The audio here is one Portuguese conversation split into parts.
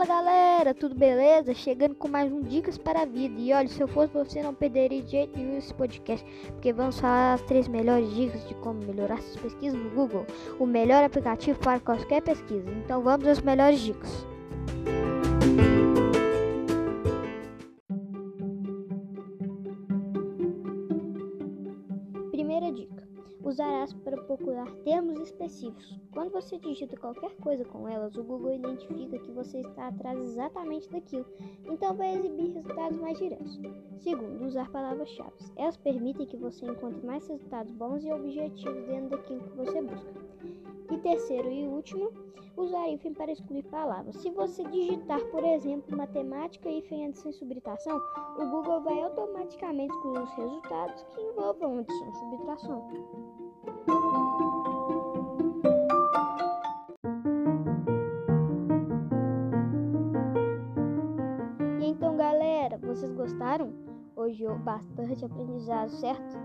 galera, tudo beleza? Chegando com mais um Dicas para a Vida. E olha, se eu fosse você, não perderia de jeito nenhum esse podcast, porque vamos falar as três melhores dicas de como melhorar suas pesquisas no Google, o melhor aplicativo para qualquer pesquisa. Então vamos às melhores dicas. Primeira dica: usarás para procurar termos específicos. Quando você digita qualquer coisa com elas, o Google identifica que você está atrás exatamente daquilo, então vai exibir resultados mais diretos. Segundo, usar palavras-chave. Elas permitem que você encontre mais resultados bons e objetivos dentro daquilo que você busca. E terceiro e último, usar hífen para excluir palavras. Se você digitar, por exemplo, matemática e sem subtração, o Google vai automaticamente excluir os resultados que envolvam adição e subtração. E então, galera, vocês gostaram? Hoje eu bastante aprendizado, certo?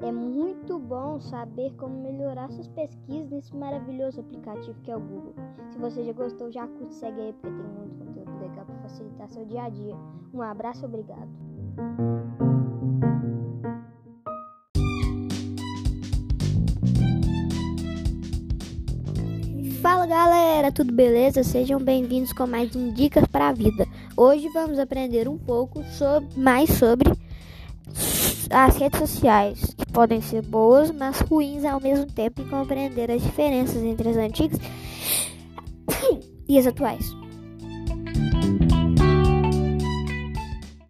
É muito bom saber como melhorar suas pesquisas nesse maravilhoso aplicativo que é o Google. Se você já gostou, já curte, segue aí porque tem muito conteúdo legal para facilitar seu dia a dia. Um abraço e obrigado. Fala galera, tudo beleza? Sejam bem-vindos com mais um Dicas para a Vida. Hoje vamos aprender um pouco sobre, mais sobre as redes sociais, podem ser boas, mas ruins ao mesmo tempo e compreender as diferenças entre as antigas e as atuais.